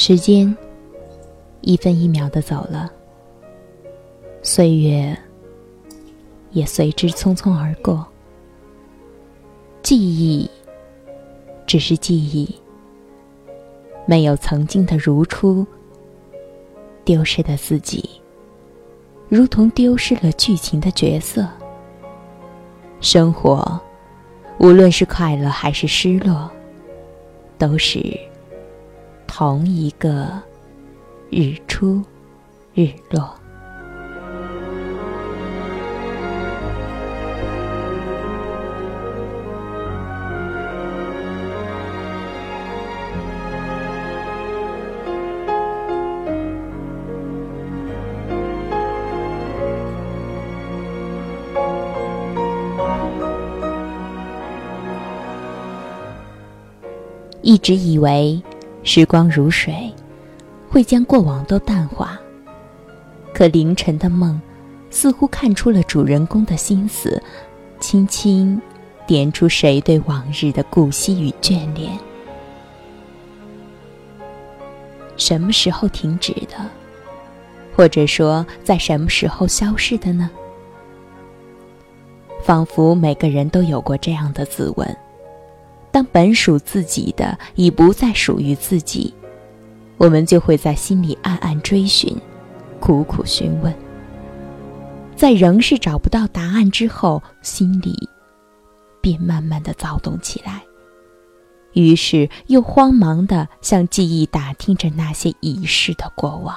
时间一分一秒的走了，岁月也随之匆匆而过。记忆只是记忆，没有曾经的如初。丢失的自己，如同丢失了剧情的角色。生活，无论是快乐还是失落，都是。同一个日出日落。一直以为。时光如水，会将过往都淡化。可凌晨的梦，似乎看出了主人公的心思，轻轻点出谁对往日的顾惜与眷恋。什么时候停止的？或者说，在什么时候消失的呢？仿佛每个人都有过这样的自问。当本属自己的已不再属于自己，我们就会在心里暗暗追寻，苦苦询问。在仍是找不到答案之后，心里便慢慢的躁动起来，于是又慌忙的向记忆打听着那些已逝的过往。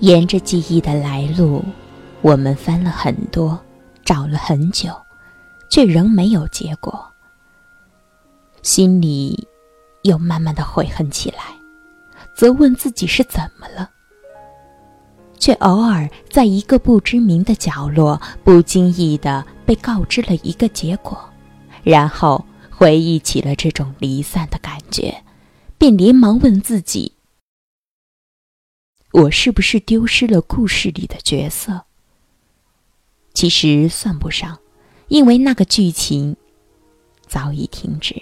沿着记忆的来路，我们翻了很多，找了很久，却仍没有结果。心里又慢慢的悔恨起来，责问自己是怎么了，却偶尔在一个不知名的角落，不经意的被告知了一个结果，然后回忆起了这种离散的感觉，便连忙问自己。我是不是丢失了故事里的角色？其实算不上，因为那个剧情早已停止。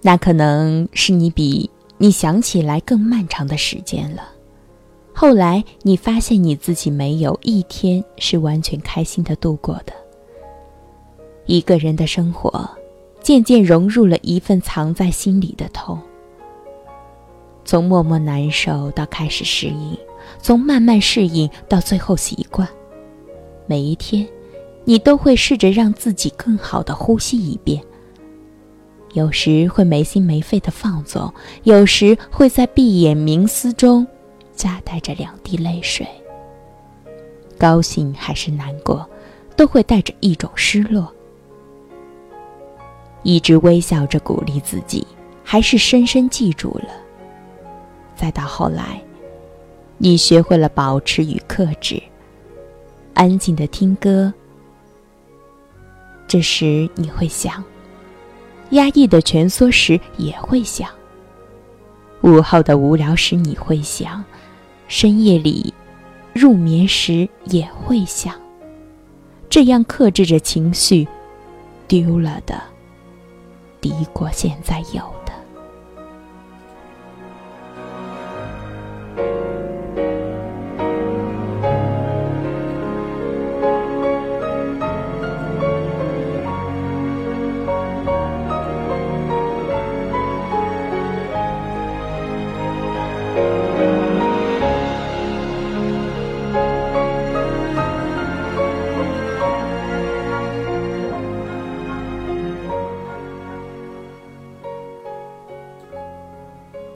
那可能是你比你想起来更漫长的时间了。后来你发现你自己没有一天是完全开心的度过的。一个人的生活渐渐融入了一份藏在心里的痛。从默默难受到开始适应，从慢慢适应到最后习惯，每一天，你都会试着让自己更好的呼吸一遍。有时会没心没肺的放纵，有时会在闭眼冥思中夹带着两滴泪水。高兴还是难过，都会带着一种失落。一直微笑着鼓励自己，还是深深记住了。再到后来，你学会了保持与克制，安静的听歌。这时你会想，压抑的蜷缩时也会想，午后的无聊时你会想，深夜里入眠时也会想。这样克制着情绪，丢了的，敌国现在有。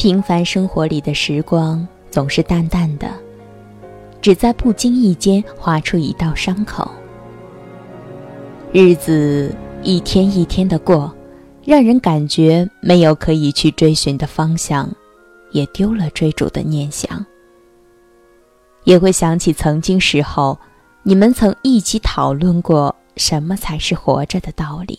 平凡生活里的时光总是淡淡的，只在不经意间划出一道伤口。日子一天一天的过，让人感觉没有可以去追寻的方向，也丢了追逐的念想。也会想起曾经时候，你们曾一起讨论过什么才是活着的道理。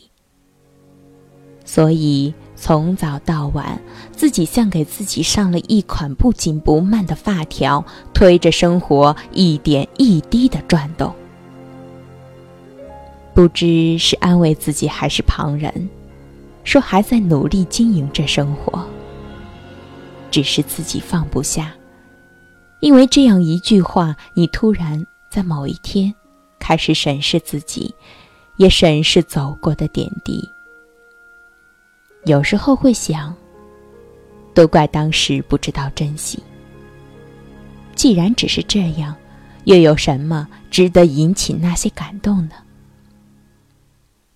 所以从早到晚，自己像给自己上了一款不紧不慢的发条，推着生活一点一滴的转动。不知是安慰自己还是旁人，说还在努力经营着生活。只是自己放不下，因为这样一句话，你突然在某一天开始审视自己，也审视走过的点滴。有时候会想，都怪当时不知道珍惜。既然只是这样，又有什么值得引起那些感动呢？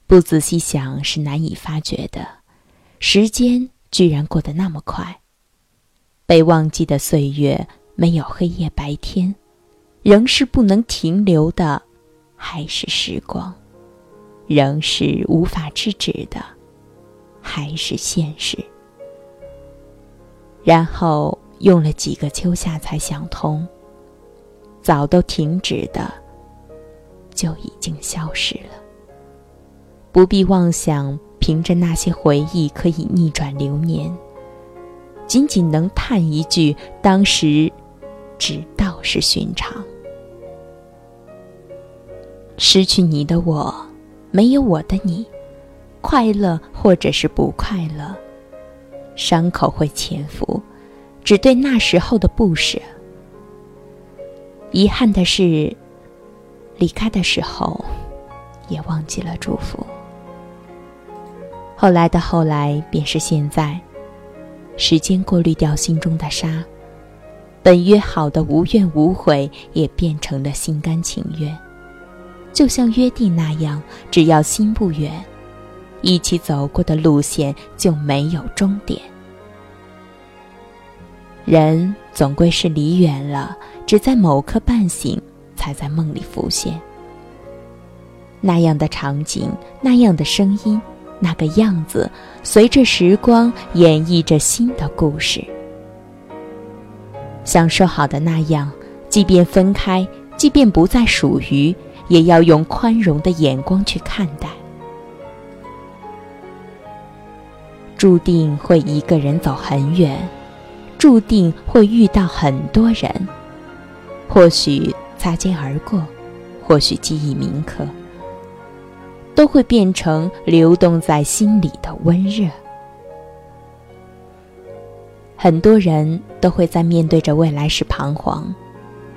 不仔细想是难以发觉的，时间居然过得那么快。被忘记的岁月，没有黑夜白天，仍是不能停留的，还是时光，仍是无法制止的，还是现实。然后用了几个秋夏才想通，早都停止的，就已经消失了。不必妄想，凭着那些回忆可以逆转流年。仅仅能叹一句：当时，只道是寻常。失去你的我，没有我的你，快乐或者是不快乐，伤口会潜伏，只对那时候的不舍。遗憾的是，离开的时候，也忘记了祝福。后来的后来，便是现在。时间过滤掉心中的沙，本约好的无怨无悔，也变成了心甘情愿。就像约定那样，只要心不远，一起走过的路线就没有终点。人总归是离远了，只在某刻半醒，才在梦里浮现。那样的场景，那样的声音。那个样子，随着时光演绎着新的故事。像说好的那样，即便分开，即便不再属于，也要用宽容的眼光去看待。注定会一个人走很远，注定会遇到很多人，或许擦肩而过，或许记忆铭刻。都会变成流动在心里的温热。很多人都会在面对着未来时彷徨，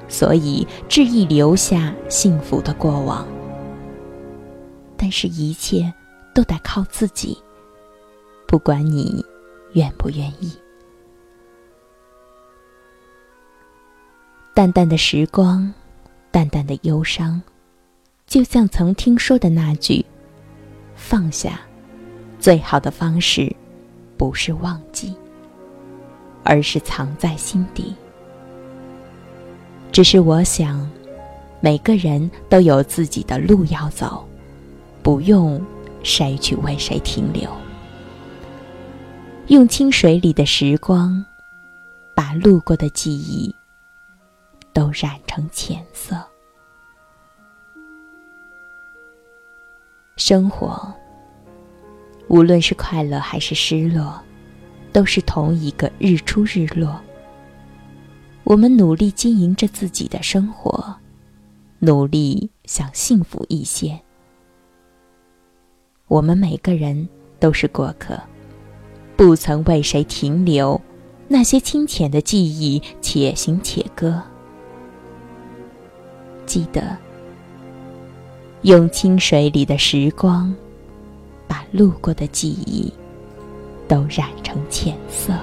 所以执意留下幸福的过往。但是，一切都得靠自己，不管你愿不愿意。淡淡的时光，淡淡的忧伤。就像曾听说的那句：“放下，最好的方式，不是忘记，而是藏在心底。”只是我想，每个人都有自己的路要走，不用谁去为谁停留。用清水里的时光，把路过的记忆都染成浅色。生活，无论是快乐还是失落，都是同一个日出日落。我们努力经营着自己的生活，努力想幸福一些。我们每个人都是过客，不曾为谁停留。那些清浅的记忆，且行且歌。记得。用清水里的时光，把路过的记忆都染成浅色。